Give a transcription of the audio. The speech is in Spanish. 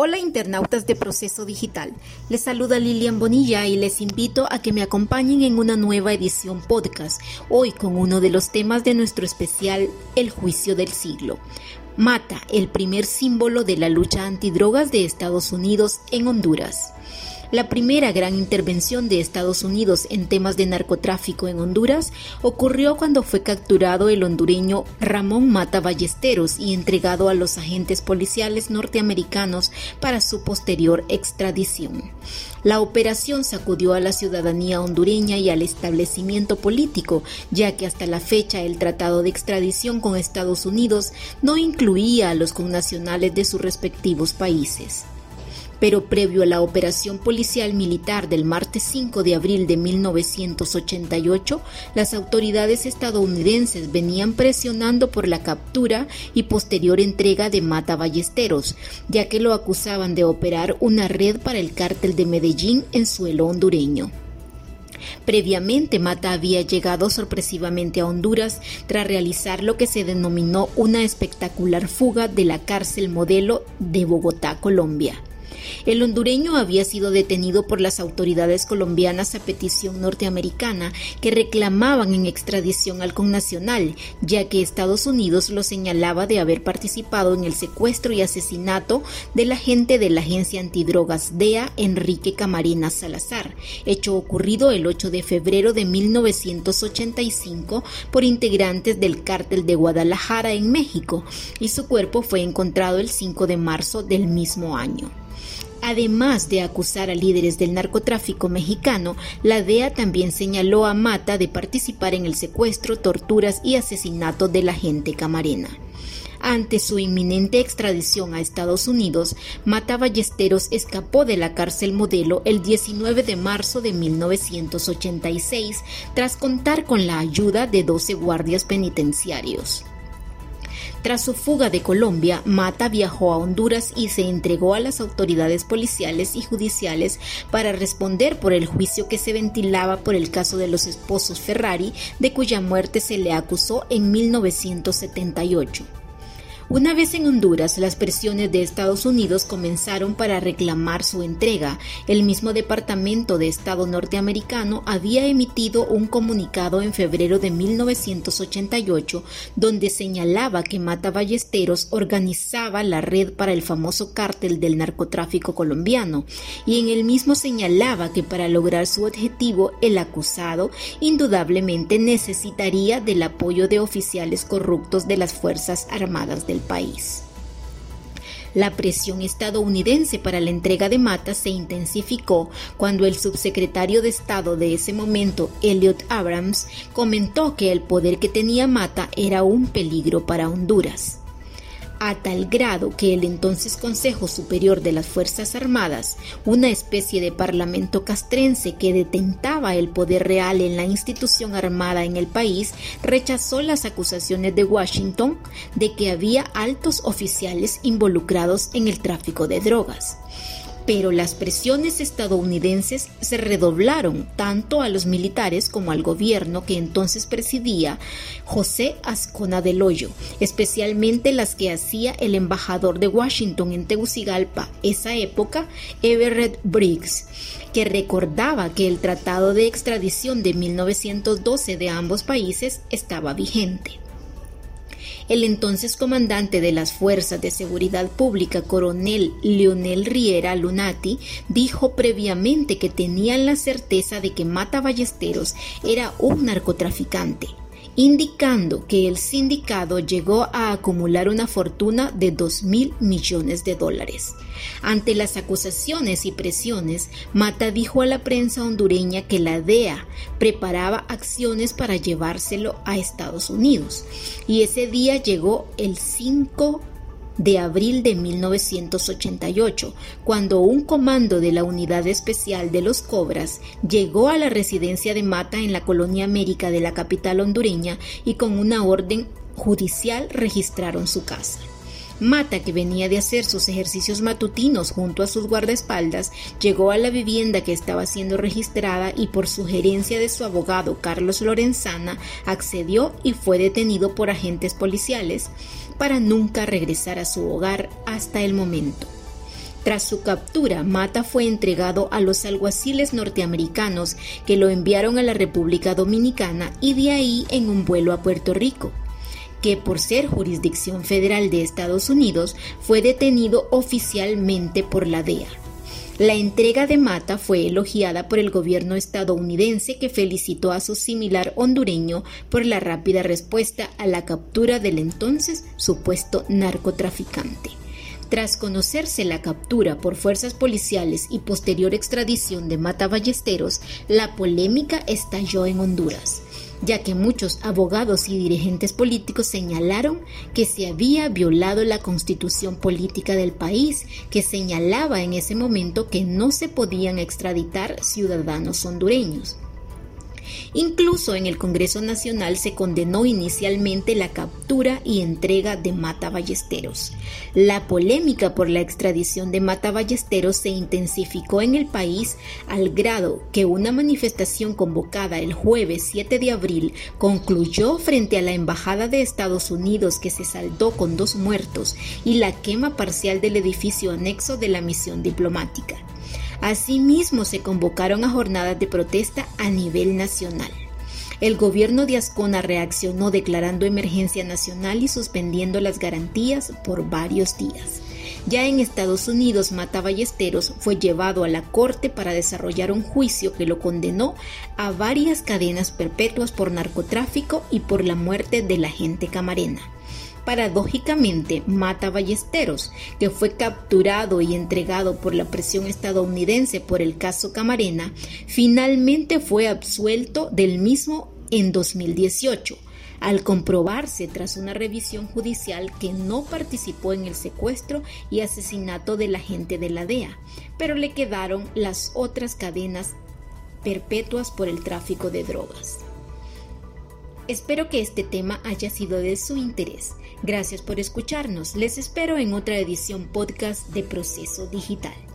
Hola internautas de Proceso Digital, les saluda Lilian Bonilla y les invito a que me acompañen en una nueva edición podcast, hoy con uno de los temas de nuestro especial El juicio del siglo. Mata, el primer símbolo de la lucha antidrogas de Estados Unidos en Honduras. La primera gran intervención de Estados Unidos en temas de narcotráfico en Honduras ocurrió cuando fue capturado el hondureño Ramón Mata Ballesteros y entregado a los agentes policiales norteamericanos para su posterior extradición. La operación sacudió a la ciudadanía hondureña y al establecimiento político, ya que hasta la fecha el tratado de extradición con Estados Unidos no incluía a los connacionales de sus respectivos países pero previo a la operación policial militar del martes 5 de abril de 1988, las autoridades estadounidenses venían presionando por la captura y posterior entrega de Mata Ballesteros, ya que lo acusaban de operar una red para el cártel de Medellín en suelo hondureño. Previamente, Mata había llegado sorpresivamente a Honduras tras realizar lo que se denominó una espectacular fuga de la cárcel modelo de Bogotá, Colombia. El hondureño había sido detenido por las autoridades colombianas a petición norteamericana que reclamaban en extradición al connacional, ya que Estados Unidos lo señalaba de haber participado en el secuestro y asesinato del agente de la agencia antidrogas DEA, Enrique Camarena Salazar, hecho ocurrido el 8 de febrero de 1985 por integrantes del cártel de Guadalajara en México, y su cuerpo fue encontrado el 5 de marzo del mismo año. Además de acusar a líderes del narcotráfico mexicano, la DEA también señaló a Mata de participar en el secuestro, torturas y asesinato de la gente camarena. Ante su inminente extradición a Estados Unidos, Mata Ballesteros escapó de la cárcel modelo el 19 de marzo de 1986 tras contar con la ayuda de 12 guardias penitenciarios. Tras su fuga de Colombia, Mata viajó a Honduras y se entregó a las autoridades policiales y judiciales para responder por el juicio que se ventilaba por el caso de los esposos Ferrari, de cuya muerte se le acusó en 1978. Una vez en Honduras, las presiones de Estados Unidos comenzaron para reclamar su entrega. El mismo Departamento de Estado norteamericano había emitido un comunicado en febrero de 1988 donde señalaba que Mata Ballesteros organizaba la red para el famoso cártel del narcotráfico colombiano y en el mismo señalaba que para lograr su objetivo el acusado indudablemente necesitaría del apoyo de oficiales corruptos de las Fuerzas Armadas del país. La presión estadounidense para la entrega de Mata se intensificó cuando el subsecretario de Estado de ese momento, Elliot Abrams, comentó que el poder que tenía Mata era un peligro para Honduras a tal grado que el entonces Consejo Superior de las Fuerzas Armadas, una especie de parlamento castrense que detentaba el poder real en la institución armada en el país, rechazó las acusaciones de Washington de que había altos oficiales involucrados en el tráfico de drogas pero las presiones estadounidenses se redoblaron tanto a los militares como al gobierno que entonces presidía José Ascona del Hoyo, especialmente las que hacía el embajador de Washington en Tegucigalpa, esa época, Everett Briggs, que recordaba que el tratado de extradición de 1912 de ambos países estaba vigente. El entonces comandante de las Fuerzas de Seguridad Pública, coronel Leonel Riera Lunati, dijo previamente que tenían la certeza de que Mata Ballesteros era un narcotraficante indicando que el sindicado llegó a acumular una fortuna de 2 mil millones de dólares. Ante las acusaciones y presiones, Mata dijo a la prensa hondureña que la DEA preparaba acciones para llevárselo a Estados Unidos. Y ese día llegó el 5 de abril de 1988, cuando un comando de la Unidad Especial de los Cobras llegó a la residencia de Mata en la colonia América de la capital hondureña y con una orden judicial registraron su casa. Mata, que venía de hacer sus ejercicios matutinos junto a sus guardaespaldas, llegó a la vivienda que estaba siendo registrada y por sugerencia de su abogado Carlos Lorenzana accedió y fue detenido por agentes policiales para nunca regresar a su hogar hasta el momento. Tras su captura, Mata fue entregado a los alguaciles norteamericanos que lo enviaron a la República Dominicana y de ahí en un vuelo a Puerto Rico que por ser jurisdicción federal de Estados Unidos fue detenido oficialmente por la DEA. La entrega de Mata fue elogiada por el gobierno estadounidense que felicitó a su similar hondureño por la rápida respuesta a la captura del entonces supuesto narcotraficante. Tras conocerse la captura por fuerzas policiales y posterior extradición de Mata Ballesteros, la polémica estalló en Honduras ya que muchos abogados y dirigentes políticos señalaron que se había violado la constitución política del país, que señalaba en ese momento que no se podían extraditar ciudadanos hondureños. Incluso en el Congreso Nacional se condenó inicialmente la captura y entrega de Mata Ballesteros. La polémica por la extradición de Mata Ballesteros se intensificó en el país al grado que una manifestación convocada el jueves 7 de abril concluyó frente a la Embajada de Estados Unidos que se saldó con dos muertos y la quema parcial del edificio anexo de la misión diplomática. Asimismo, se convocaron a jornadas de protesta a nivel nacional. El gobierno de Ascona reaccionó declarando emergencia nacional y suspendiendo las garantías por varios días. Ya en Estados Unidos, Mata Ballesteros fue llevado a la corte para desarrollar un juicio que lo condenó a varias cadenas perpetuas por narcotráfico y por la muerte de la gente camarena paradójicamente mata Ballesteros, que fue capturado y entregado por la presión estadounidense por el caso Camarena, finalmente fue absuelto del mismo en 2018 al comprobarse tras una revisión judicial que no participó en el secuestro y asesinato de la gente de la DEA, pero le quedaron las otras cadenas perpetuas por el tráfico de drogas. Espero que este tema haya sido de su interés. Gracias por escucharnos. Les espero en otra edición podcast de Proceso Digital.